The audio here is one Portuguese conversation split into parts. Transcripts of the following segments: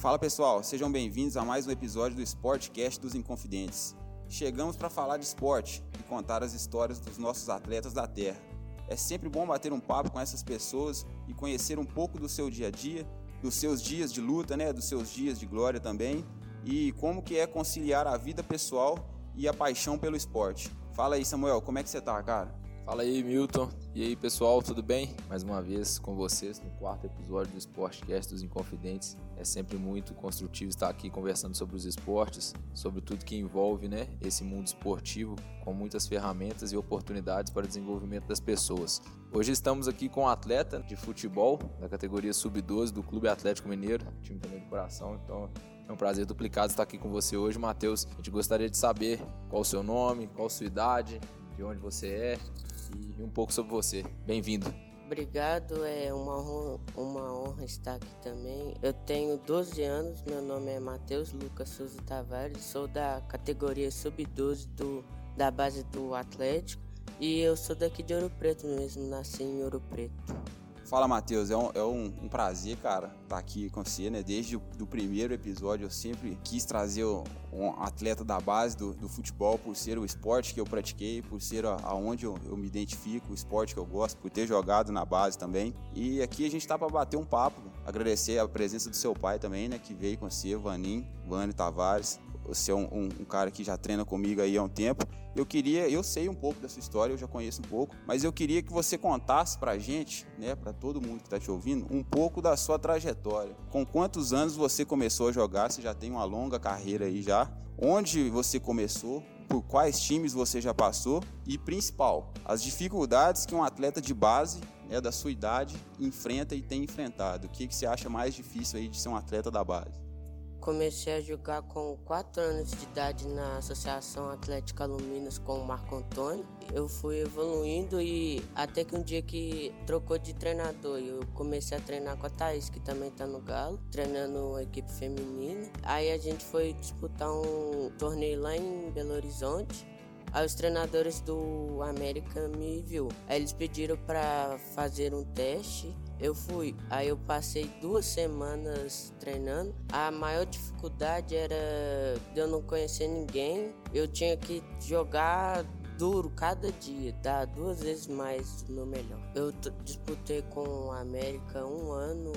Fala pessoal, sejam bem-vindos a mais um episódio do Sportcast dos Inconfidentes. Chegamos para falar de esporte e contar as histórias dos nossos atletas da terra. É sempre bom bater um papo com essas pessoas e conhecer um pouco do seu dia a dia, dos seus dias de luta, né, dos seus dias de glória também, e como que é conciliar a vida pessoal e a paixão pelo esporte. Fala aí, Samuel, como é que você tá, cara? Fala aí, Milton. E aí, pessoal, tudo bem? Mais uma vez com vocês no quarto episódio do Sportcast dos Inconfidentes. É sempre muito construtivo estar aqui conversando sobre os esportes, sobre tudo que envolve né, esse mundo esportivo, com muitas ferramentas e oportunidades para o desenvolvimento das pessoas. Hoje estamos aqui com um atleta de futebol da categoria Sub-12 do Clube Atlético Mineiro, time também do coração, então é um prazer duplicado estar aqui com você hoje, Matheus. A gente gostaria de saber qual o seu nome, qual a sua idade, de onde você é, e um pouco sobre você. Bem-vindo. Obrigado, é uma honra, uma honra estar aqui também. Eu tenho 12 anos, meu nome é Matheus Lucas Souza Tavares, sou da categoria sub-12 da base do Atlético e eu sou daqui de Ouro Preto mesmo, nasci em Ouro Preto. Fala, Matheus. É, um, é um, um, prazer, cara, estar tá aqui com você, né? Desde o primeiro episódio eu sempre quis trazer um atleta da base do, do futebol por ser o esporte que eu pratiquei, por ser aonde eu, eu, me identifico, o esporte que eu gosto, por ter jogado na base também. E aqui a gente tá para bater um papo, agradecer a presença do seu pai também, né? Que veio com você, Vanim, Vânio Tavares. Você é um, um, um, cara que já treina comigo aí há um tempo. Eu queria, eu sei um pouco da sua história, eu já conheço um pouco, mas eu queria que você contasse pra gente, né, para todo mundo que tá te ouvindo, um pouco da sua trajetória. Com quantos anos você começou a jogar? Você já tem uma longa carreira aí já. Onde você começou? Por quais times você já passou? E principal, as dificuldades que um atleta de base né, da sua idade enfrenta e tem enfrentado. O que, que você acha mais difícil aí de ser um atleta da base? Comecei a jogar com 4 anos de idade na Associação Atlética Luminas com o Marco Antônio. Eu fui evoluindo e até que um dia que trocou de treinador, eu comecei a treinar com a Thaís, que também está no Galo, treinando a equipe feminina. Aí a gente foi disputar um torneio lá em Belo Horizonte. Aí os treinadores do América me viu. Aí eles pediram para fazer um teste eu fui, aí eu passei duas semanas treinando. A maior dificuldade era eu não conhecer ninguém. Eu tinha que jogar duro cada dia, dar duas vezes mais do meu melhor. Eu disputei com o América um ano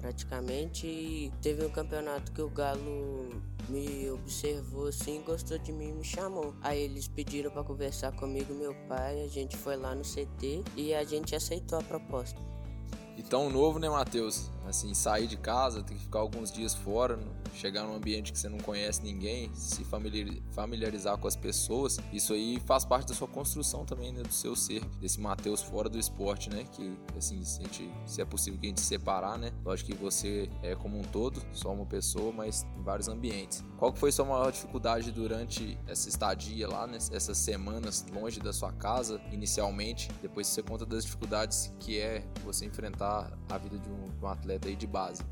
praticamente e teve um campeonato que o Galo me observou assim, gostou de mim e me chamou. Aí eles pediram para conversar comigo, meu pai, a gente foi lá no CT e a gente aceitou a proposta. E tão novo, né, Matheus? Assim, sair de casa, ter que ficar alguns dias fora, chegar num ambiente que você não conhece ninguém, se familiarizar com as pessoas, isso aí faz parte da sua construção também, né, do seu ser, desse Matheus fora do esporte, né? Que, assim, se, gente, se é possível que a gente se separar, né? Lógico que você é como um todo, só uma pessoa, mas em vários ambientes. Qual que foi sua maior dificuldade durante essa estadia lá, né, essas semanas longe da sua casa, inicialmente? Depois você conta das dificuldades que é você enfrentar a vida de um, de um atleta aí de base.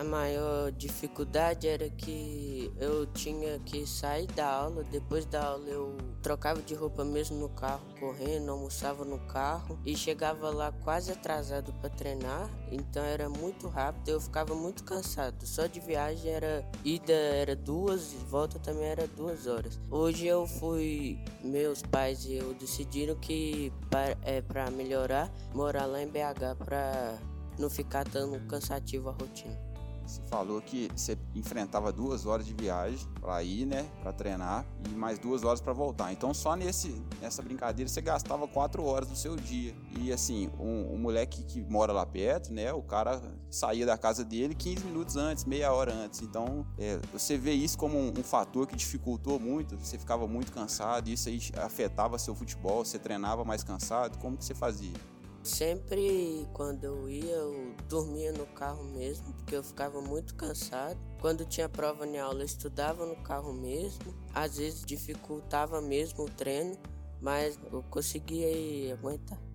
A maior dificuldade era que eu tinha que sair da aula. Depois da aula eu trocava de roupa mesmo no carro, correndo, almoçava no carro e chegava lá quase atrasado para treinar. Então era muito rápido, eu ficava muito cansado. Só de viagem era ida era duas, volta também era duas horas. Hoje eu fui, meus pais e eu decidiram que para, é para melhorar morar lá em BH para não ficar tão cansativo a rotina. Você falou que você enfrentava duas horas de viagem para ir, né, para treinar e mais duas horas para voltar. Então só nesse nessa brincadeira você gastava quatro horas do seu dia. E assim, um, um moleque que mora lá perto, né, o cara saía da casa dele 15 minutos antes, meia hora antes. Então é, você vê isso como um, um fator que dificultou muito. Você ficava muito cansado, isso aí afetava seu futebol. Você treinava mais cansado. Como que você fazia? Sempre quando eu ia, eu dormia no carro mesmo, porque eu ficava muito cansado. Quando tinha prova em aula, eu estudava no carro mesmo. Às vezes dificultava mesmo o treino, mas eu conseguia aguentar.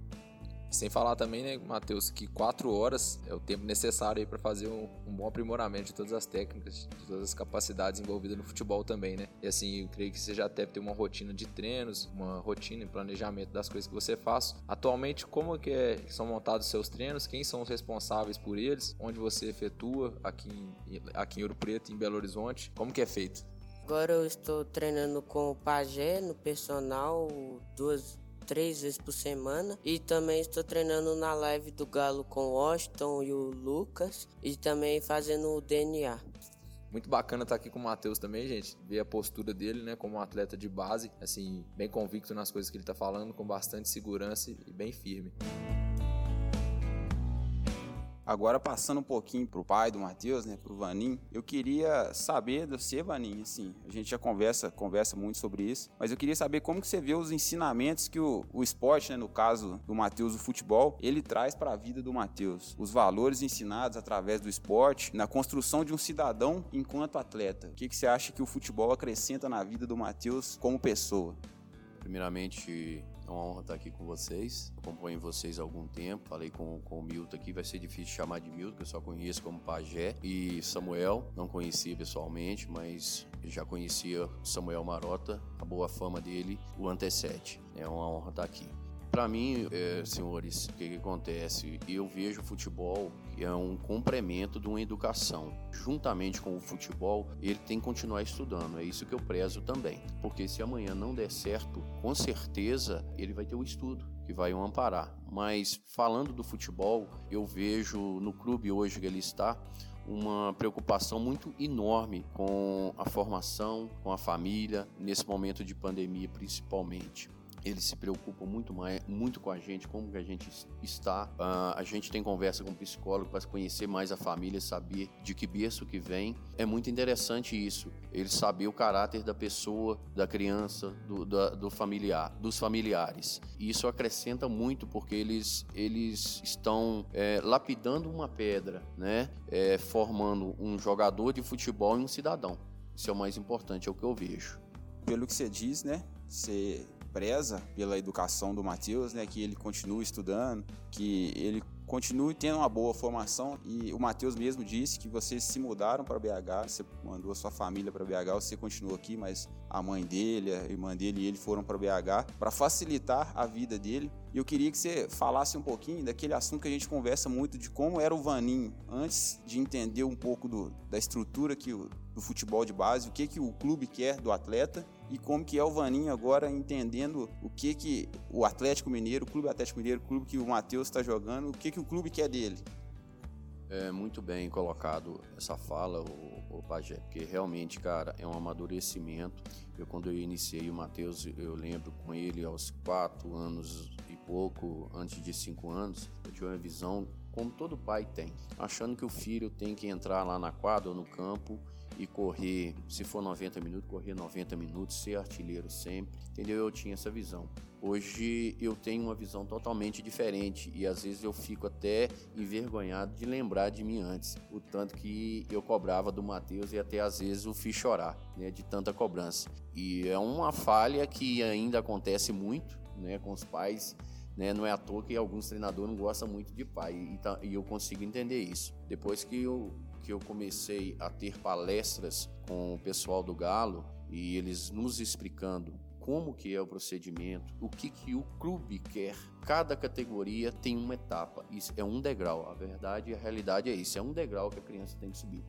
Sem falar também, né, Matheus, que quatro horas é o tempo necessário para fazer um, um, bom aprimoramento de todas as técnicas, de todas as capacidades envolvidas no futebol também, né? E assim, eu creio que você já deve ter uma rotina de treinos, uma rotina e planejamento das coisas que você faz. Atualmente, como que, é, que são montados os seus treinos? Quem são os responsáveis por eles? Onde você efetua aqui em, aqui em Ouro Preto, em Belo Horizonte? Como que é feito? Agora eu estou treinando com o Pajé no personal duas, três vezes por semana. E também estou treinando na live do Galo com o Washington e o Lucas. E também fazendo o DNA. Muito bacana estar aqui com o Matheus também, gente. Ver a postura dele, né, como um atleta de base, assim, bem convicto nas coisas que ele está falando, com bastante segurança e bem firme. Agora passando um pouquinho pro pai do Matheus, né, pro Vaninho, eu queria saber de você, Vaninho, assim, a gente já conversa, conversa muito sobre isso, mas eu queria saber como que você vê os ensinamentos que o, o esporte, né, no caso do Matheus, o futebol, ele traz para a vida do Matheus, os valores ensinados através do esporte, na construção de um cidadão enquanto atleta. O que que você acha que o futebol acrescenta na vida do Matheus como pessoa? Primeiramente, é uma honra estar aqui com vocês. Acompanho vocês há algum tempo. Falei com, com o Milton aqui, vai ser difícil chamar de Milton, que eu só conheço como Pajé. E Samuel, não conhecia pessoalmente, mas já conhecia Samuel Marota, a boa fama dele o antecede. É uma honra estar aqui. Para mim, é, senhores, o que, que, acontece? Eu vejo o futebol que é um complemento de uma educação. Juntamente com o futebol, ele tem que continuar estudando. É isso que eu prezo também. Porque se amanhã não der certo, com certeza ele vai ter o estudo que vai o amparar. Mas falando do futebol, eu vejo no clube hoje que ele está uma preocupação muito enorme com a formação, com a família, nesse momento de pandemia principalmente eles se preocupam muito mais, muito com a gente, como que a gente está. Uh, a gente tem conversa com o psicólogo para conhecer mais a família, saber de que berço que vem. É muito interessante isso. Ele saber o caráter da pessoa, da criança, do, da, do familiar, dos familiares. E isso acrescenta muito porque eles, eles estão é, lapidando uma pedra, né? É, formando um jogador de futebol e um cidadão. Isso é o mais importante, é o que eu vejo. Pelo que você diz, né? Você preza pela educação do Matheus, né, que ele continue estudando, que ele continue tendo uma boa formação e o Matheus mesmo disse que vocês se mudaram para BH, você mandou a sua família para BH, você continuou aqui, mas a mãe dele, a irmã dele e ele foram para BH para facilitar a vida dele. E eu queria que você falasse um pouquinho daquele assunto que a gente conversa muito de como era o Vaninho antes de entender um pouco do, da estrutura que o, do futebol de base, o que que o clube quer do atleta e como que é o Vaninho agora entendendo o que que o Atlético Mineiro, o Clube Atlético Mineiro, o clube que o Matheus está jogando, o que que o clube quer dele. É muito bem colocado essa fala, o, o Pajé, porque realmente, cara, é um amadurecimento. Eu, quando eu iniciei o Matheus, eu lembro com ele aos quatro anos e pouco, antes de cinco anos, eu tinha uma visão como todo pai tem, achando que o filho tem que entrar lá na quadra ou no campo e correr, se for 90 minutos, correr 90 minutos, ser artilheiro sempre, entendeu? Eu tinha essa visão. Hoje eu tenho uma visão totalmente diferente e às vezes eu fico até envergonhado de lembrar de mim antes, o tanto que eu cobrava do Matheus e até às vezes o fiz chorar, né, de tanta cobrança. E é uma falha que ainda acontece muito, né, com os pais né? Não é à toa que alguns treinadores não gostam muito de pai e, tá, e eu consigo entender isso. Depois que eu que eu comecei a ter palestras com o pessoal do Galo e eles nos explicando como que é o procedimento, o que que o clube quer. Cada categoria tem uma etapa, isso é um degrau. A verdade e a realidade é isso, é um degrau que a criança tem que subir.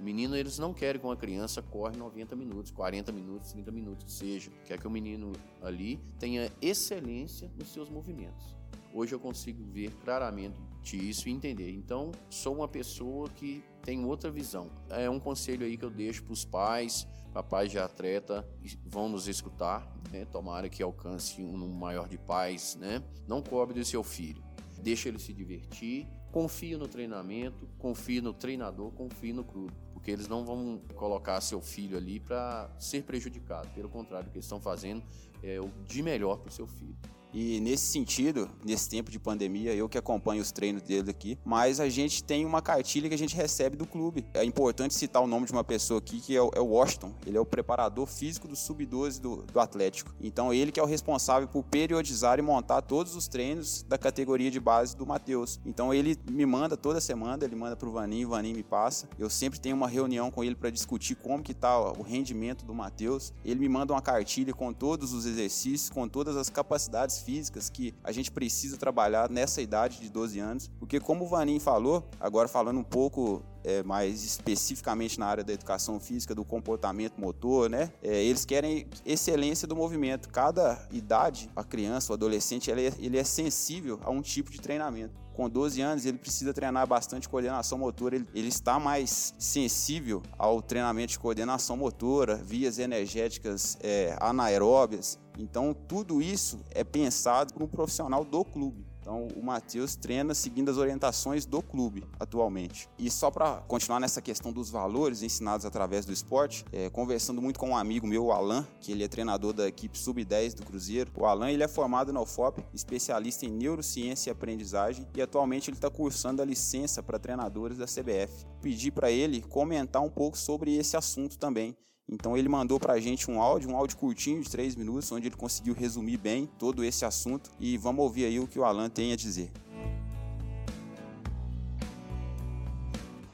O menino, eles não querem que uma criança corre 90 minutos, 40 minutos, 30 minutos, que seja. Quer que o menino ali tenha excelência nos seus movimentos. Hoje eu consigo ver claramente isso e entender. Então, sou uma pessoa que tem outra visão. É um conselho aí que eu deixo para os pais, papais de atleta, vão nos escutar, né? Tomara que alcance um maior de pais, né? Não cobre do seu filho. Deixa ele se divertir, confie no treinamento, confie no treinador, confie no clube, porque eles não vão colocar seu filho ali para ser prejudicado. Pelo contrário, o que eles estão fazendo é o de melhor para o seu filho. E nesse sentido, nesse tempo de pandemia, eu que acompanho os treinos dele aqui, mas a gente tem uma cartilha que a gente recebe do clube. É importante citar o nome de uma pessoa aqui que é o, é Washington. Ele é o preparador físico do sub-12 do, do Atlético. Então ele que é o responsável por periodizar e montar todos os treinos da categoria de base do Matheus. Então ele me manda toda semana, ele manda pro Vaninho, o Vaninho me passa. Eu sempre tenho uma reunião com ele para discutir como que tá o rendimento do Matheus. Ele me manda uma cartilha com todos os exercícios, com todas as capacidades físicas que a gente precisa trabalhar nessa idade de 12 anos. Porque como o Vaninho falou, agora falando um pouco é, mais especificamente na área da educação física, do comportamento motor, né? É, eles querem excelência do movimento. Cada idade, a criança, o adolescente, ele é, ele é sensível a um tipo de treinamento com 12 anos, ele precisa treinar bastante coordenação motora, ele, ele, está mais sensível ao treinamento de coordenação motora, vias energéticas é, anaeróbias. Então, tudo isso é pensado por um profissional do clube. Então, o Matheus treina seguindo as orientações do clube atualmente. E só para continuar nessa questão dos valores ensinados através do esporte, é, conversando muito com um amigo meu, o Alan, que ele é treinador da equipe Sub-10 do Cruzeiro. O Alan ele é formado na UFOP, especialista em neurociência e aprendizagem, e atualmente ele está cursando a licença para treinadores da CBF. Pedi para ele comentar um pouco sobre esse assunto também então ele mandou para a gente um áudio, um áudio curtinho de 3 minutos, onde ele conseguiu resumir bem todo esse assunto e vamos ouvir aí o que o Alan tem a dizer.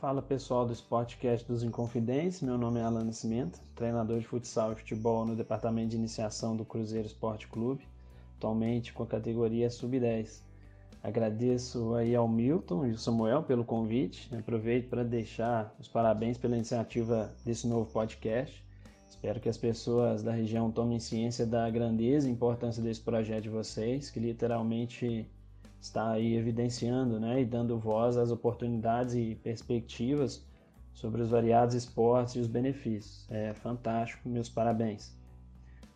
Fala pessoal do Sportcast dos Inconfidentes, meu nome é Alan Nascimento, treinador de futsal e futebol no departamento de iniciação do Cruzeiro Esporte Clube, atualmente com a categoria Sub-10. Agradeço aí ao Milton e ao Samuel pelo convite. Aproveito para deixar os parabéns pela iniciativa desse novo podcast. Espero que as pessoas da região tomem ciência da grandeza e importância desse projeto de vocês, que literalmente está aí evidenciando né, e dando voz às oportunidades e perspectivas sobre os variados esportes e os benefícios. É fantástico, meus parabéns.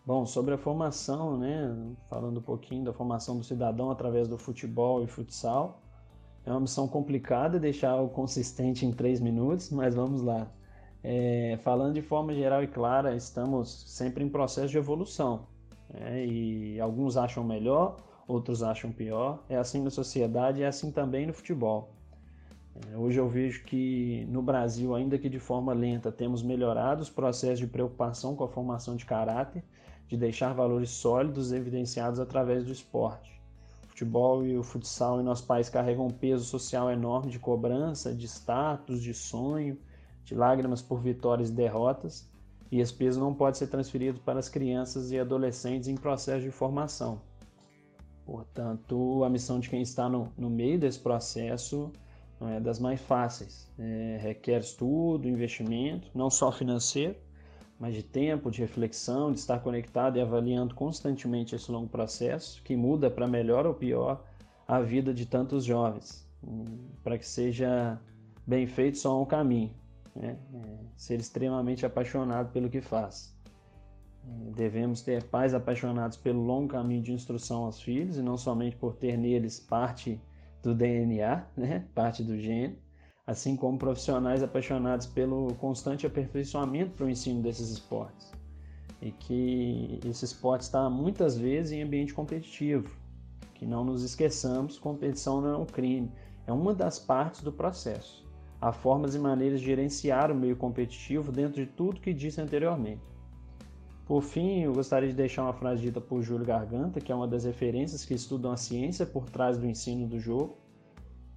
Bom, sobre a formação, né, falando um pouquinho da formação do cidadão através do futebol e futsal, é uma missão complicada deixar o consistente em três minutos, mas vamos lá. É, falando de forma geral e clara, estamos sempre em processo de evolução. Né? E alguns acham melhor, outros acham pior. É assim na sociedade é assim também no futebol. É, hoje eu vejo que no Brasil, ainda que de forma lenta, temos melhorado os processos de preocupação com a formação de caráter, de deixar valores sólidos evidenciados através do esporte. O futebol e o futsal em nosso país carregam um peso social enorme de cobrança, de status, de sonho, de lágrimas por vitórias e derrotas, e esse peso não pode ser transferido para as crianças e adolescentes em processo de formação. Portanto, a missão de quem está no, no meio desse processo não é das mais fáceis. É, requer estudo, investimento, não só financeiro, mas de tempo, de reflexão, de estar conectado e avaliando constantemente esse longo processo, que muda para melhor ou pior a vida de tantos jovens, para que seja bem feito só um caminho né? é, ser extremamente apaixonado pelo que faz. É, devemos ter pais apaixonados pelo longo caminho de instrução aos filhos e não somente por ter neles parte do DNA, né? parte do gene, assim como profissionais apaixonados pelo constante aperfeiçoamento para o ensino desses esportes. E que esse esporte está muitas vezes em ambiente competitivo. Que não nos esqueçamos, competição não é um crime, é uma das partes do processo há formas e maneiras de gerenciar o meio competitivo dentro de tudo que disse anteriormente. Por fim, eu gostaria de deixar uma frase dita por Júlio Garganta, que é uma das referências que estudam a ciência por trás do ensino do jogo.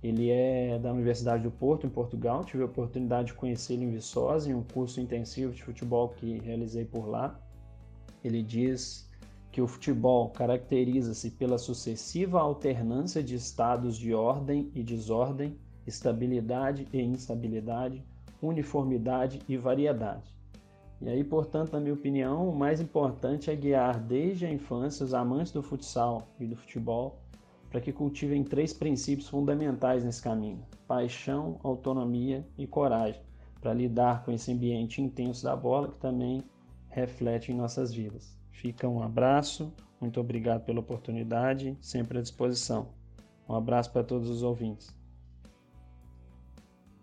Ele é da Universidade do Porto, em Portugal. Tive a oportunidade de conhecê-lo em Viçosa, em um curso intensivo de futebol que realizei por lá. Ele diz que o futebol caracteriza-se pela sucessiva alternância de estados de ordem e desordem estabilidade e instabilidade, uniformidade e variedade. E aí, portanto, na minha opinião, o mais importante é guiar desde a infância os amantes do futsal e do futebol para que cultivem três princípios fundamentais nesse caminho: paixão, autonomia e coragem, para lidar com esse ambiente intenso da bola que também reflete em nossas vidas. Fica um abraço, muito obrigado pela oportunidade, sempre à disposição. Um abraço para todos os ouvintes.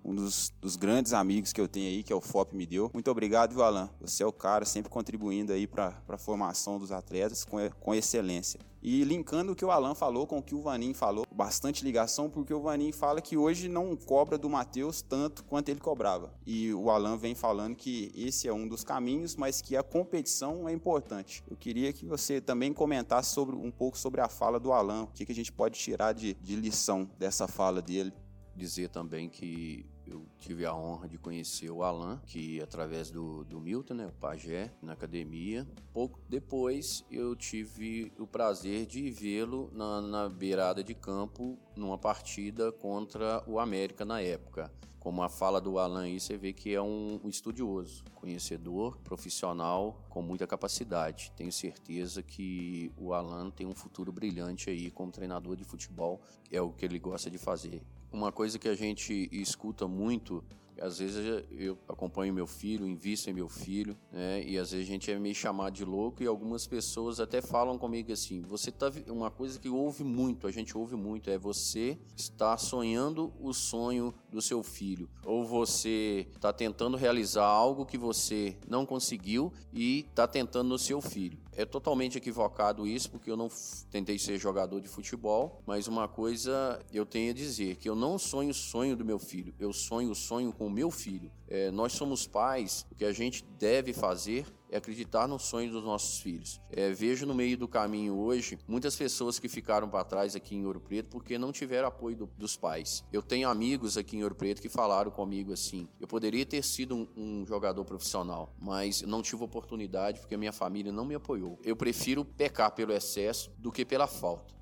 Um dos, dos, grandes amigos que eu tenho aí, que é o FOP me deu. Muito obrigado, viu, Alan? Você é o cara, sempre contribuindo aí para a formação dos atletas com, com excelência. E linkando o que o Alan falou com o que o Vanin falou, bastante ligação, porque o Vanin fala que hoje não cobra do Matheus tanto quanto ele cobrava. E o Alan vem falando que esse é um dos caminhos, mas que a competição é importante. Eu queria que você também comentasse sobre, um pouco sobre a fala do Alan, o que, que a gente pode tirar de, de lição dessa fala dele. Dizer também que eu tive a honra de conhecer o Alan, que através do, do Milton, né, o pajé, na academia. Pouco depois eu tive o prazer de vê-lo na, na beirada de campo numa partida contra o América na época. Como a fala do Alan aí, você vê que é um, um estudioso, conhecedor, profissional, com muita capacidade. Tenho certeza que o Alan tem um futuro brilhante aí como treinador de futebol, é o que ele gosta de fazer. Uma coisa que a gente escuta muito às vezes eu acompanho meu filho, invisto em meu filho, né? E às vezes a gente é meio chamado de louco e algumas pessoas até falam comigo assim: você tá uma coisa que ouve muito, a gente ouve muito é você está sonhando o sonho do seu filho ou você está tentando realizar algo que você não conseguiu e está tentando no seu filho. É totalmente equivocado isso, porque eu não tentei ser jogador de futebol, mas uma coisa eu tenho a dizer, que eu não sonho o sonho do meu filho, eu sonho o sonho com o meu filho. É, nós somos pais, o que a gente deve fazer é acreditar no sonho dos nossos filhos. É, vejo no meio do caminho hoje muitas pessoas que ficaram para trás aqui em Ouro Preto porque não tiveram apoio do, dos pais. Eu tenho amigos aqui em Ouro Preto que falaram comigo assim: eu poderia ter sido um, um jogador profissional, mas não tive oportunidade porque minha família não me apoiou. Eu prefiro pecar pelo excesso do que pela falta.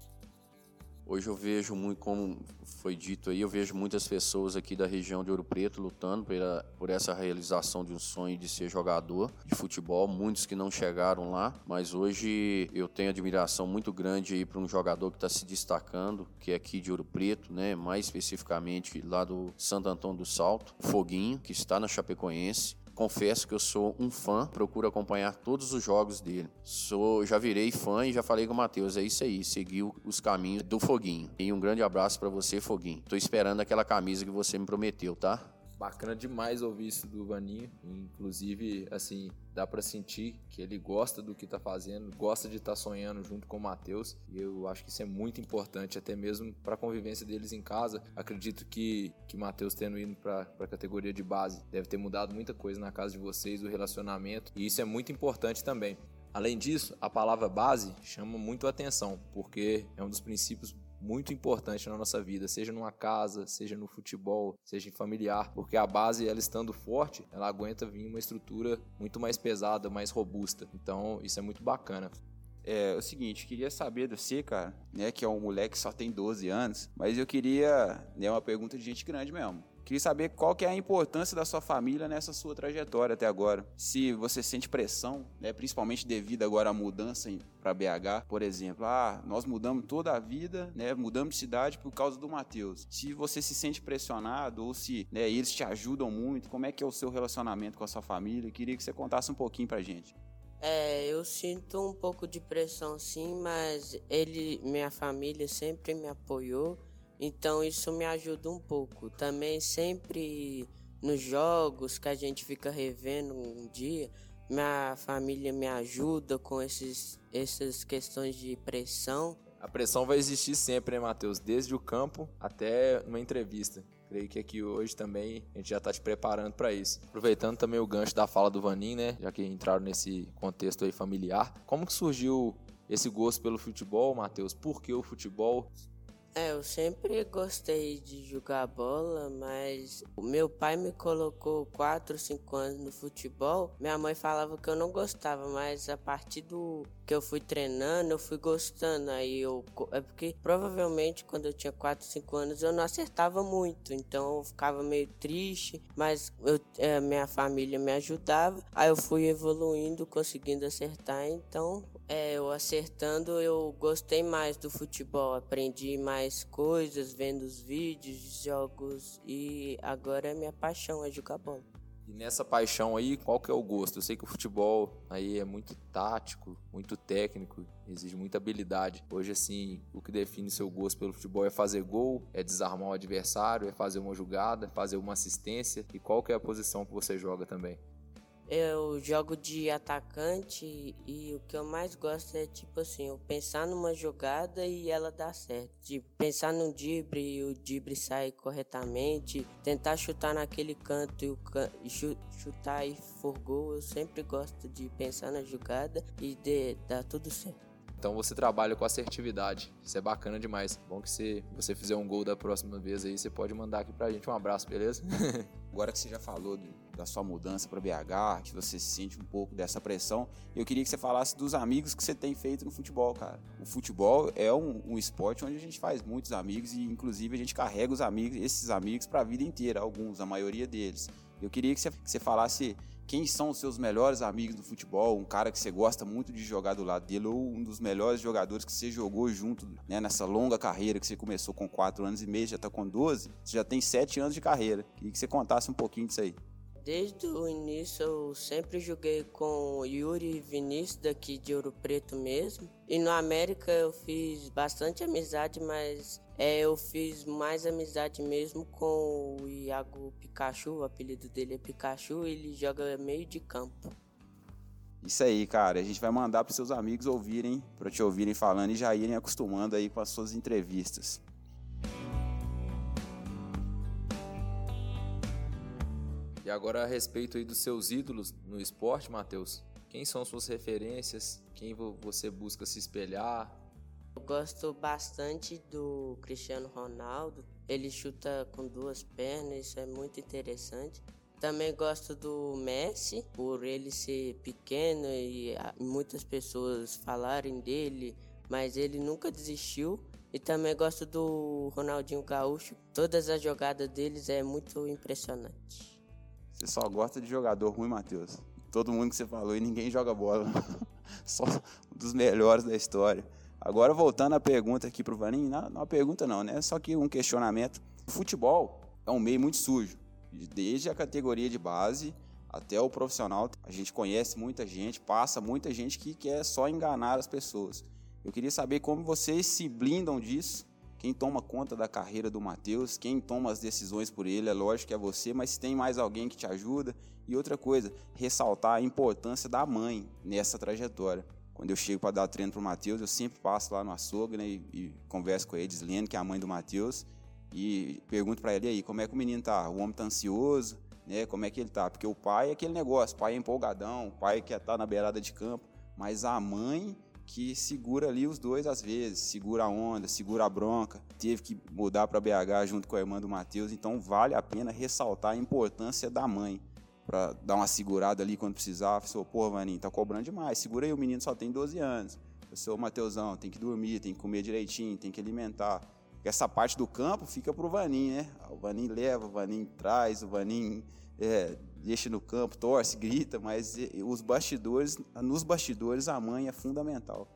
Hoje eu vejo muito, como foi dito aí, eu vejo muitas pessoas aqui da região de Ouro Preto lutando pela, por essa realização de um sonho de ser jogador de futebol. Muitos que não chegaram lá, mas hoje eu tenho admiração muito grande aí para um jogador que está se destacando, que é aqui de Ouro Preto, né? Mais especificamente lá do Santo Antônio do Salto, Foguinho, que está na Chapecoense confesso que eu sou um fã, procuro acompanhar todos os jogos dele. Sou, já virei fã e já falei com o Matheus, é isso aí, seguiu os caminhos do Foguinho. E um grande abraço para você, Foguinho. Tô esperando aquela camisa que você me prometeu, tá? Bacana demais ouvir isso do Vaninho. Inclusive, assim, dá para sentir que ele gosta do que tá fazendo, gosta de estar tá sonhando junto com o Matheus. E eu acho que isso é muito importante, até mesmo para a convivência deles em casa. Acredito que que Matheus tendo ido para a categoria de base deve ter mudado muita coisa na casa de vocês, o relacionamento. E isso é muito importante também. Além disso, a palavra base chama muito a atenção, porque é um dos princípios muito importante na nossa vida, seja numa casa, seja no futebol, seja em familiar, porque a base, ela estando forte, ela aguenta vir uma estrutura muito mais pesada, mais robusta. Então, isso é muito bacana. É, é o seguinte, queria saber de você, cara, né, que é um moleque que só tem 12 anos, mas eu queria, né, uma pergunta de gente grande mesmo. Queria saber qual que é a importância da sua família nessa sua trajetória até agora. Se você sente pressão, né, principalmente devido agora à mudança para BH, por exemplo. Ah, nós mudamos toda a vida, né, mudamos de cidade por causa do Matheus. Se você se sente pressionado ou se né, eles te ajudam muito, como é que é o seu relacionamento com a sua família? Queria que você contasse um pouquinho pra gente. É, eu sinto um pouco de pressão sim, mas ele, minha família sempre me apoiou então isso me ajuda um pouco. Também sempre nos jogos que a gente fica revendo um dia, minha família me ajuda com esses, essas questões de pressão. A pressão vai existir sempre, né, Matheus? Desde o campo até uma entrevista. Creio que aqui hoje também a gente já está te preparando para isso. Aproveitando também o gancho da fala do Vanin, né? Já que entraram nesse contexto aí familiar. Como que surgiu esse gosto pelo futebol, Matheus? Por que o futebol? É, eu sempre gostei de jogar bola, mas o meu pai me colocou 4, 5 anos no futebol. Minha mãe falava que eu não gostava, mas a partir do que eu fui treinando, eu fui gostando. Aí eu. É porque provavelmente quando eu tinha 4, 5 anos eu não acertava muito, então eu ficava meio triste, mas eu, é, minha família me ajudava. Aí eu fui evoluindo, conseguindo acertar, então é, eu acertando, eu gostei mais do futebol, aprendi mais coisas vendo os vídeos, jogos e agora é minha paixão é jogar bola. E nessa paixão aí, qual que é o gosto? Eu sei que o futebol aí é muito tático, muito técnico, exige muita habilidade. Hoje, assim, o que define seu gosto pelo futebol é fazer gol, é desarmar o adversário, é fazer uma jogada, fazer uma assistência. E qual que é a posição que você joga também? Eu jogo de atacante e o que eu mais gosto é tipo assim, eu pensar numa jogada e ela dar certo. De pensar num drible e o drible sair corretamente, tentar chutar naquele canto e, o can chutar e for gol. Eu sempre gosto de pensar na jogada e de dar tudo certo. Então você trabalha com assertividade. Isso é bacana demais. Bom que se você fizer um gol da próxima vez aí, você pode mandar aqui pra gente um abraço, beleza? Agora que você já falou do, da sua mudança para BH, que você sente um pouco dessa pressão, eu queria que você falasse dos amigos que você tem feito no futebol, cara. O futebol é um, um esporte onde a gente faz muitos amigos e, inclusive, a gente carrega os amigos, esses amigos para a vida inteira, alguns, a maioria deles. Eu queria que você, que você falasse quem são os seus melhores amigos do futebol, um cara que você gosta muito de jogar do lado dele, ou um dos melhores jogadores que você jogou junto né, nessa longa carreira que você começou com 4 anos e meio, já está com 12, você já tem 7 anos de carreira. Queria que você contasse um pouquinho disso aí. Desde o início eu sempre joguei com Yuri Vinícius daqui de Ouro Preto mesmo. E no América eu fiz bastante amizade, mas é, eu fiz mais amizade mesmo com o Iago Pikachu, o apelido dele é Pikachu, ele joga meio de campo. Isso aí, cara. A gente vai mandar para seus amigos ouvirem, para te ouvirem falando e já irem acostumando aí com as suas entrevistas. E agora a respeito aí dos seus ídolos no esporte, Matheus. Quem são suas referências? Quem você busca se espelhar? Eu gosto bastante do Cristiano Ronaldo. Ele chuta com duas pernas, isso é muito interessante. Também gosto do Messi, por ele ser pequeno e muitas pessoas falarem dele, mas ele nunca desistiu. E também gosto do Ronaldinho Gaúcho. Todas as jogadas deles é muito impressionante. Você só gosta de jogador ruim, Matheus. Todo mundo que você falou e ninguém joga bola. só um dos melhores da história. Agora, voltando à pergunta aqui pro Vaninho, não, não é uma pergunta não, né? Só que um questionamento. O futebol é um meio muito sujo. Desde a categoria de base até o profissional, a gente conhece muita gente, passa muita gente que quer só enganar as pessoas. Eu queria saber como vocês se blindam disso quem toma conta da carreira do Matheus, quem toma as decisões por ele, é lógico que é você, mas se tem mais alguém que te ajuda. E outra coisa, ressaltar a importância da mãe nessa trajetória. Quando eu chego para dar treino para o Matheus, eu sempre passo lá no açougue né, e, e converso com a Edislene, que é a mãe do Matheus, e pergunto para ele aí, como é que o menino tá? O homem tá ansioso, né? Como é que ele tá? Porque o pai é aquele negócio, o pai é empolgadão, o pai quer estar tá na beirada de campo, mas a mãe que segura ali os dois às vezes, segura a onda, segura a bronca. Teve que mudar para BH junto com a irmã do Matheus, então vale a pena ressaltar a importância da mãe para dar uma segurada ali quando precisar. Falei, pô, Vaninho, tá cobrando demais, segura aí, o menino só tem 12 anos. Eu sou o Mateusão, tem que dormir, tem que comer direitinho, tem que alimentar. Essa parte do campo fica pro Vaninho, né? O Vaninho leva, o Vaninho traz, o Vaninho é, deixa no campo, torce, grita, mas os bastidores, nos bastidores a mãe é fundamental.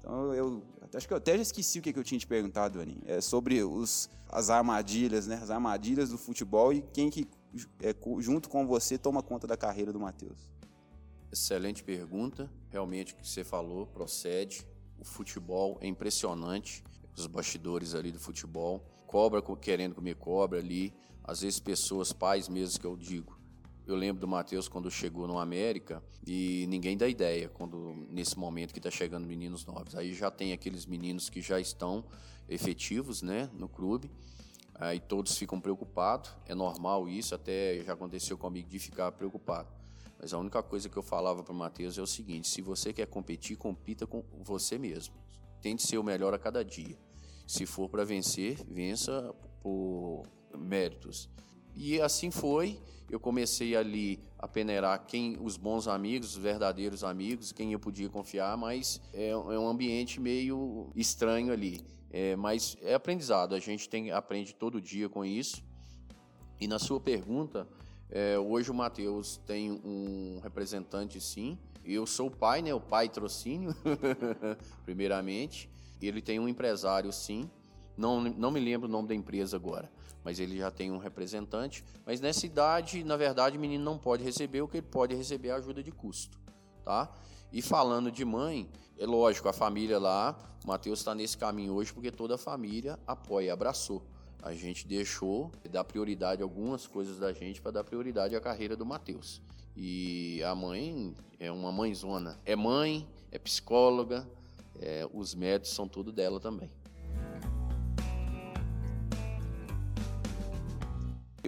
Então eu acho que eu até já esqueci o que, eu tinha te perguntado, Aninho. É sobre os, as armadilhas, né? As armadilhas do futebol e quem que é, junto com você toma conta da carreira do Matheus. Excelente pergunta. Realmente o que você falou procede. O futebol é impressionante. Os bastidores ali do futebol. Cobra querendo comer cobra ali. Às vezes pessoas, pais mesmo que eu digo, eu lembro do Matheus quando chegou no América e ninguém dá ideia quando nesse momento que está chegando meninos novos. Aí já tem aqueles meninos que já estão efetivos, né, no clube. Aí todos ficam preocupados. É normal isso, até já aconteceu comigo de ficar preocupado. Mas a única coisa que eu falava para o Matheus é o seguinte: se você quer competir, compita com você mesmo. Tente ser o melhor a cada dia. Se for para vencer, vença por méritos. E assim foi. Eu comecei ali a peneirar quem os bons amigos, os verdadeiros amigos, quem eu podia confiar, mas é, é um ambiente meio estranho ali. É, mas é aprendizado, a gente tem aprende todo dia com isso. E na sua pergunta, é, hoje o Matheus tem um representante sim. Eu sou o pai, né? O pai trocínio, primeiramente. Ele tem um empresário sim, Não, não me lembro o nome da empresa agora, mas ele já tem um representante. Mas nessa idade, na verdade, o menino não pode receber o que ele pode receber é ajuda de custo, tá? E falando de mãe, é lógico, a família lá, o Matheus está nesse caminho hoje porque toda a família apoia e abraçou. A gente deixou de dar prioridade algumas coisas da gente para dar prioridade à carreira do Matheus. E a mãe é uma mãezona. É mãe, é psicóloga, é, os médicos são tudo dela também.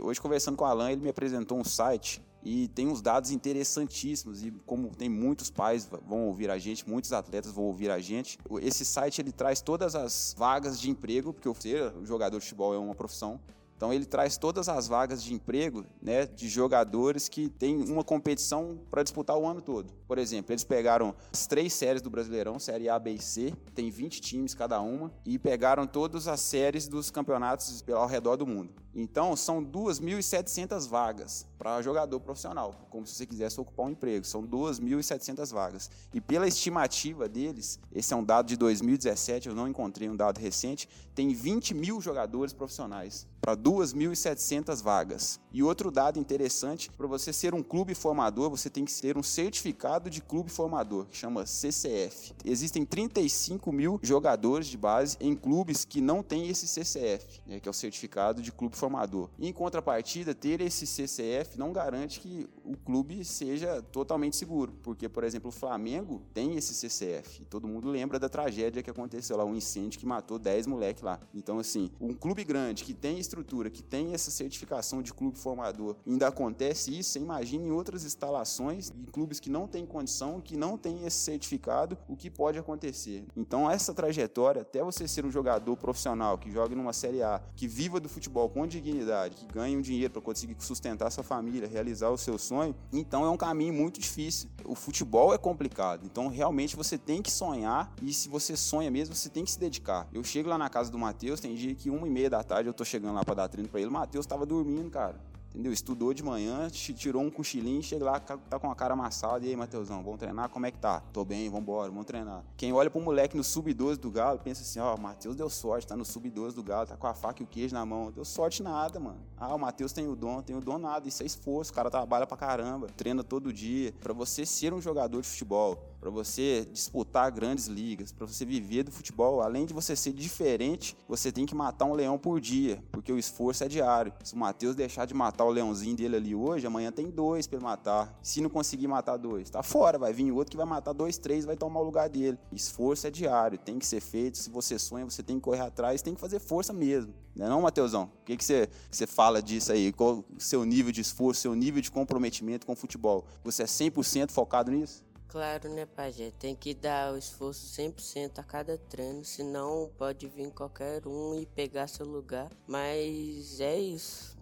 Hoje, conversando com o Alan, ele me apresentou um site e tem uns dados interessantíssimos e como tem muitos pais vão ouvir a gente, muitos atletas vão ouvir a gente, esse site ele traz todas as vagas de emprego, porque ser jogador de futebol é uma profissão, então ele traz todas as vagas de emprego né, de jogadores que têm uma competição para disputar o ano todo. Por exemplo, eles pegaram as três séries do Brasileirão, Série A, B e C, tem 20 times cada uma, e pegaram todas as séries dos campeonatos ao redor do mundo. Então, são 2.700 vagas para jogador profissional, como se você quisesse ocupar um emprego. São 2.700 vagas. E pela estimativa deles, esse é um dado de 2017, eu não encontrei um dado recente, tem 20 mil jogadores profissionais para 2.700 vagas. E outro dado interessante, para você ser um clube formador, você tem que ter um certificado de clube formador, que chama CCF. Existem 35 mil jogadores de base em clubes que não têm esse CCF, né, que é o certificado de clube formador. Em contrapartida, ter esse CCF não garante que o clube seja totalmente seguro, porque, por exemplo, o Flamengo tem esse CCF. E todo mundo lembra da tragédia que aconteceu lá, um incêndio que matou 10 moleques lá. Então, assim, um clube grande que tem estrutura, que tem essa certificação de clube formador, ainda acontece isso, você imagina em outras instalações, em clubes que não têm condição, que não têm esse certificado, o que pode acontecer. Então, essa trajetória, até você ser um jogador profissional que joga numa Série A, que viva do futebol com dignidade, que ganhe um dinheiro para conseguir sustentar sua família, realizar o seu sonho, então é um caminho muito difícil. O futebol é complicado, então realmente você tem que sonhar e se você sonha mesmo, você tem que se dedicar. Eu chego lá na casa do Matheus, tem dia que uma e meia da tarde eu tô chegando lá para dar treino para ele, Matheus tava dormindo, cara entendeu? Estudou de manhã, tirou um cochilinho, chega lá, tá com a cara amassada. E aí, Matheusão, vamos treinar? Como é que tá? Tô bem, vambora, vamos treinar. Quem olha pro moleque no sub-12 do Galo, pensa assim, ó, oh, Matheus deu sorte, tá no sub-12 do Galo, tá com a faca e o queijo na mão. Deu sorte nada, mano. Ah, o Matheus tem o dom, tem o dom nada. Isso é esforço, o cara trabalha pra caramba, treina todo dia. Para você ser um jogador de futebol, para você disputar grandes ligas, para você viver do futebol, além de você ser diferente, você tem que matar um leão por dia, porque o esforço é diário. Se o Matheus deixar de matar o leãozinho dele ali hoje, amanhã tem dois para matar. Se não conseguir matar dois, tá fora, vai vir outro que vai matar dois, três, vai tomar o lugar dele. Esforço é diário, tem que ser feito. Se você sonha, você tem que correr atrás, tem que fazer força mesmo. Não é não, Matheusão? O que, que, você, você fala disso aí? Qual o seu nível de esforço, seu nível de comprometimento com o futebol? Você é 100% focado nisso? Claro, né, Pajé? Tem que dar o esforço 100% a cada treino, senão pode vir qualquer um e pegar seu lugar. Mas é isso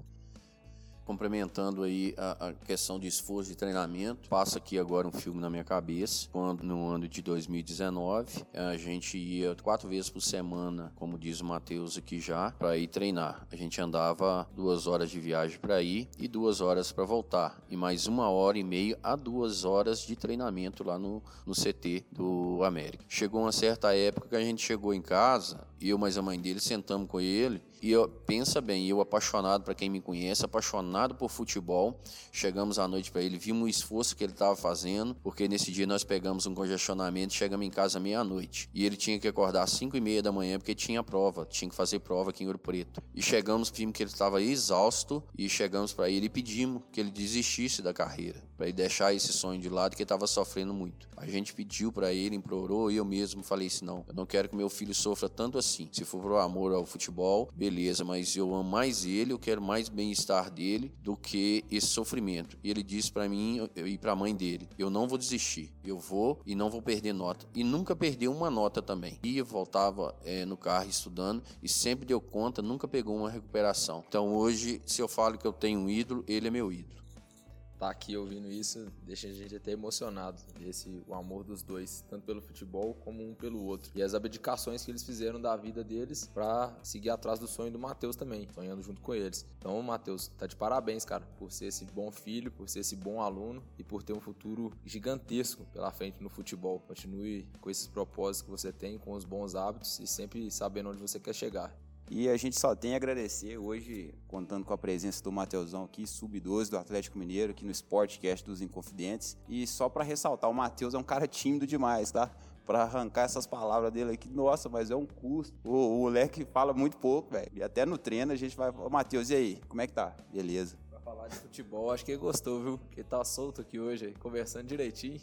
complementando aí a, a, questão de esforço de treinamento, passa aqui agora um filme na minha cabeça. Quando no ano de 2019 a gente ia quatro vezes por semana, como diz o Matheus aqui já, para ir treinar. A gente andava duas horas de viagem para ir e duas horas para voltar, e mais uma hora e meia a duas horas de treinamento lá no, no CT do América. Chegou uma certa época que a gente chegou em casa, eu mais a mãe dele sentamos com ele e eu, pensa bem, eu apaixonado, para quem me conhece, apaixonado por futebol, chegamos à noite para ele, vimos o esforço que ele estava fazendo, porque nesse dia nós pegamos um congestionamento, chegamos em casa meia-noite. E ele tinha que acordar às 5 e meia da manhã, porque tinha prova, tinha que fazer prova aqui em Ouro Preto. E chegamos, vimos que ele estava exausto, e chegamos para ele e pedimos que ele desistisse da carreira, para ele deixar esse sonho de lado, que estava sofrendo muito. A gente pediu para ele, implorou, e eu mesmo falei assim: não, eu não quero que meu filho sofra tanto assim. Se for por amor ao futebol, beleza beleza, mas eu amo mais ele, eu quero mais bem-estar dele do que esse sofrimento. E ele disse para mim e para a mãe dele: eu não vou desistir, eu vou e não vou perder nota. E nunca perdeu uma nota também. Ia, voltava é, no carro estudando e sempre deu conta, nunca pegou uma recuperação. Então hoje, se eu falo que eu tenho um ídolo, ele é meu ídolo tá aqui ouvindo isso deixa a gente até emocionado. Esse o amor dos dois, tanto pelo futebol como um pelo outro. E as abdicações que eles fizeram da vida deles para seguir atrás do sonho do Matheus também, sonhando junto com eles. Então, Matheus, tá de parabéns, cara, por ser esse bom filho, por ser esse bom aluno e por ter um futuro gigantesco pela frente no futebol. Continue com esses propósitos que você tem, com os bons hábitos e sempre sabendo onde você quer chegar. E a gente só tem a agradecer hoje, contando com a presença do Mateusão aqui, sub-12 do Atlético Mineiro, aqui no Sportcast dos Inconfidentes. E só para ressaltar, o Matheus é um cara tímido demais, tá? para arrancar essas palavras dele aqui. Nossa, mas é um custo. O, o moleque fala muito pouco, velho. E até no treino a gente vai. Ô, Matheus, e aí? Como é que tá? Beleza. Pra falar de futebol, acho que ele gostou, viu? Porque tá solto aqui hoje, conversando direitinho.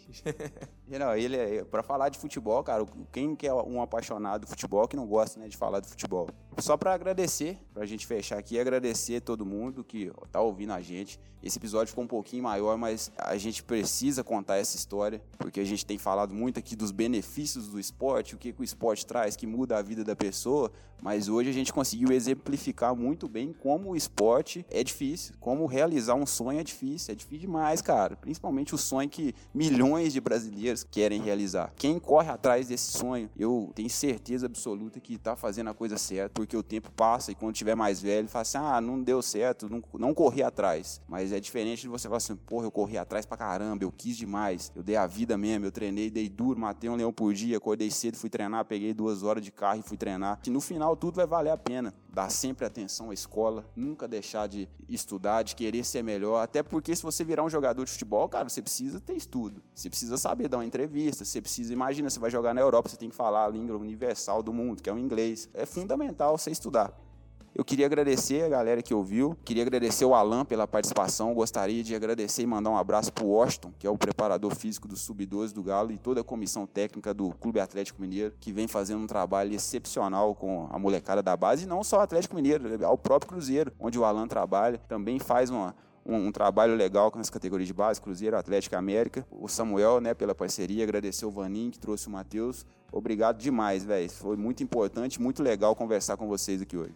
não, ele é. Pra falar de futebol, cara, quem que é um apaixonado do futebol que não gosta, né, de falar de futebol? Só para agradecer, pra gente fechar aqui, agradecer todo mundo que tá ouvindo a gente. Esse episódio ficou um pouquinho maior, mas a gente precisa contar essa história, porque a gente tem falado muito aqui dos benefícios do esporte, o que, que o esporte traz, que muda a vida da pessoa, mas hoje a gente conseguiu exemplificar muito bem como o esporte é difícil, como realizar um sonho é difícil, é difícil demais, cara. Principalmente o sonho que milhões de brasileiros querem realizar. Quem corre atrás desse sonho, eu tenho certeza absoluta que tá fazendo a coisa certa, porque o tempo passa e quando tiver mais velho, fala assim: ah, não deu certo, não, não corri atrás. Mas é diferente de você falar assim: porra, eu corri atrás pra caramba, eu quis demais, eu dei a vida mesmo, eu treinei, dei duro, matei um leão por dia, acordei cedo, fui treinar, peguei duas horas de carro e fui treinar. Que no final tudo vai valer a pena. Dar sempre atenção à escola, nunca deixar de estudar, de querer ser melhor. Até porque se você virar um jogador de futebol, cara, você precisa ter estudo. Você precisa saber dar uma entrevista, você precisa, imagina, você vai jogar na Europa, você tem que falar a língua universal do mundo, que é o inglês. É fundamental você estudar. Eu queria agradecer a galera que ouviu, queria agradecer o Alan pela participação, gostaria de agradecer e mandar um abraço para o Washington, que é o preparador físico do Sub-12 do Galo e toda a comissão técnica do Clube Atlético Mineiro, que vem fazendo um trabalho excepcional com a molecada da base, e não só o Atlético Mineiro, ao próprio Cruzeiro, onde o Alan trabalha, também faz uma, um, um, trabalho legal com as categorias de base, Cruzeiro, Atlético América. O Samuel, né, pela parceria, agradecer o Vaninho que trouxe o Matheus. Obrigado demais, velho. Foi muito importante, muito legal conversar com vocês aqui hoje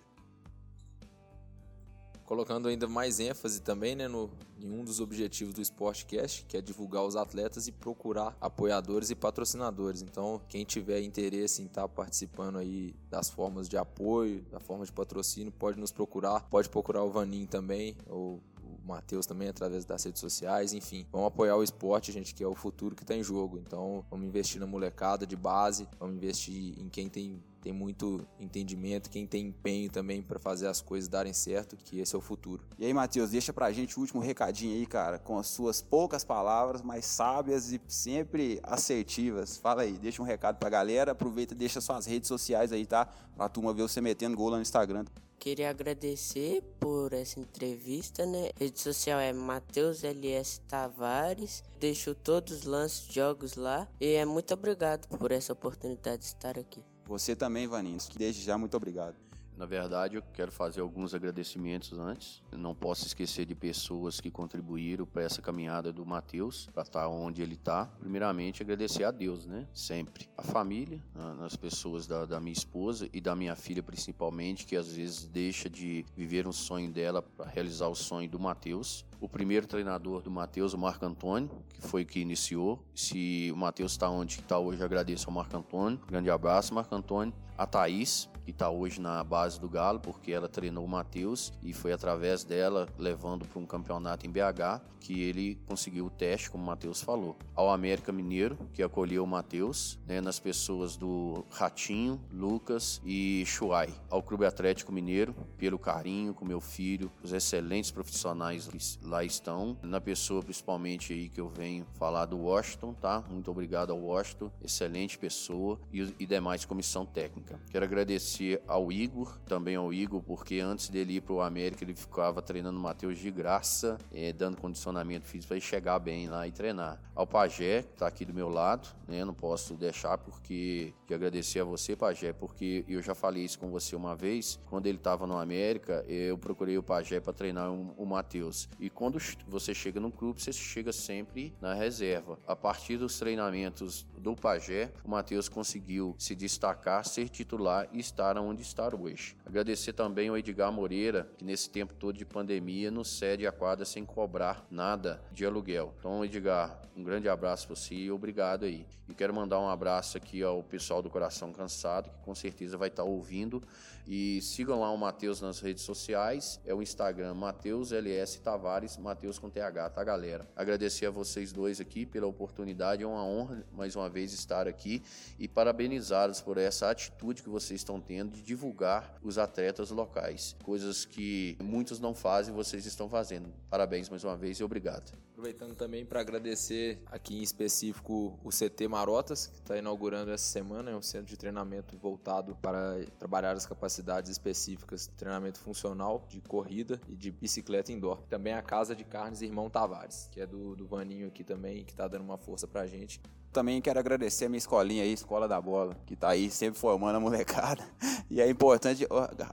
colocando ainda mais ênfase também né, no, em um dos objetivos do Sportcast, que é divulgar os atletas e procurar apoiadores e patrocinadores. Então, quem tiver interesse em estar tá participando aí das formas de apoio, da forma de patrocínio, pode nos procurar. Pode procurar o Vanin também, ou o Matheus também através das redes sociais, enfim. Vamos apoiar o esporte, gente, que é o futuro que está em jogo. Então, vamos investir na molecada de base, vamos investir em quem tem tem muito entendimento, quem tem empenho também para fazer as coisas darem certo, que esse é o futuro. E aí, Matheus, deixa pra gente o último recadinho aí, cara, com as suas poucas palavras, mas sábias e sempre assertivas. Fala aí, deixa um recado pra galera, aproveita e deixa suas redes sociais aí, tá? Pra turma ver você metendo gol lá no Instagram. Queria agradecer por essa entrevista, né? A rede social é Matheus LS Tavares. Deixo todos os lances, jogos lá. E é muito obrigado por essa oportunidade de estar aqui. Você também, Vanins. Desde já, muito obrigado. Na verdade, eu quero fazer alguns agradecimentos antes. não posso esquecer de pessoas que contribuíram para essa caminhada do Matheus, para estar onde ele está. Primeiramente, agradecer a Deus, né? Sempre. A família, as pessoas da, da minha esposa e da minha filha, principalmente, que às vezes deixa de viver um sonho dela para realizar o sonho do Matheus. O primeiro treinador do Matheus, o Marco Antônio, que foi que iniciou. Se o Matheus está onde está hoje, agradeço ao Marco Antônio. Grande abraço, Marco Antônio. A Thaís, que está hoje na base do Galo, porque ela treinou o Matheus e foi através dela, levando para um campeonato em BH, que ele conseguiu o teste, como o Matheus falou. Ao América Mineiro, que acolheu o Matheus, né, nas pessoas do Ratinho, Lucas e Chuai. Ao Clube Atlético Mineiro, pelo carinho com meu filho, os excelentes profissionais lá estão, na pessoa principalmente aí que eu venho falar do Washington, tá? Muito obrigado ao Washington, excelente pessoa e, e demais comissão técnica. Quero agradecer ao Igor, também ao Igor, porque antes dele ir para o América ele ficava treinando o Matheus de graça, é, dando condicionamento físico para ele chegar bem lá e treinar. Ao Pajé, que está aqui do meu lado, né, não posso deixar porque de agradecer a você, Pajé, porque eu já falei isso com você uma vez, quando ele estava no América, eu procurei o Pajé para treinar o, o Matheus. E quando você chega no clube, você chega sempre na reserva. A partir dos treinamentos do Pajé, o Matheus conseguiu se destacar, ser titular e estar onde está hoje. Agradecer também ao Edgar Moreira, que nesse tempo todo de pandemia nos cede a quadra sem cobrar nada de aluguel. Então, Edgar, um grande abraço para você e obrigado aí. E quero mandar um abraço aqui ao pessoal do Coração Cansado, que com certeza vai estar ouvindo. E sigam lá o Matheus nas redes sociais, é o Instagram Matheus LS Tavares, Matheus com TH, tá galera? Agradecer a vocês dois aqui pela oportunidade, é uma honra mais uma vez estar aqui e parabenizá-los por essa atitude que vocês estão tendo de divulgar os atletas locais, coisas que muitos não fazem, vocês estão fazendo. Parabéns mais uma vez e obrigado. Aproveitando também para agradecer aqui em específico o CT Marotas, que está inaugurando essa semana, é um centro de treinamento voltado para trabalhar as capacidades específicas, treinamento funcional de corrida e de bicicleta indoor. Também a Casa de Carnes Irmão Tavares, que é do, do Vaninho aqui também, que está dando uma força para a gente. Também quero agradecer a minha escolinha aí, Escola da Bola, que tá aí sempre formando a molecada. E é importante,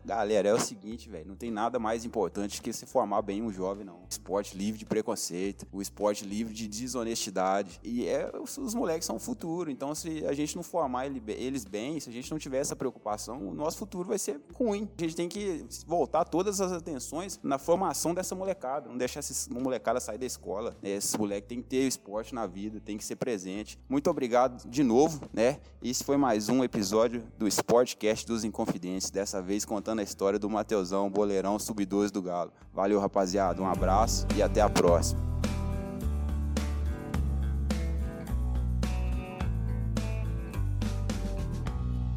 galera, é o seguinte, velho, não tem nada mais importante que se formar bem um jovem, não. Esporte livre de preconceito, o esporte livre de desonestidade. E é, os, os moleques são o futuro, então se a gente não formar ele, eles bem, se a gente não tiver essa preocupação, o nosso futuro vai ser ruim. A gente tem que voltar todas as atenções na formação dessa molecada, não deixar essa molecada sair da escola. Esse moleque tem que ter esporte na vida, tem que ser presente. Muito obrigado de novo, né? Esse foi mais um episódio do Sportcast dos Inconfidentes, dessa vez contando a história do Mateusão, boleirão sub-12 do Galo. Valeu, rapaziada, um abraço e até a próxima.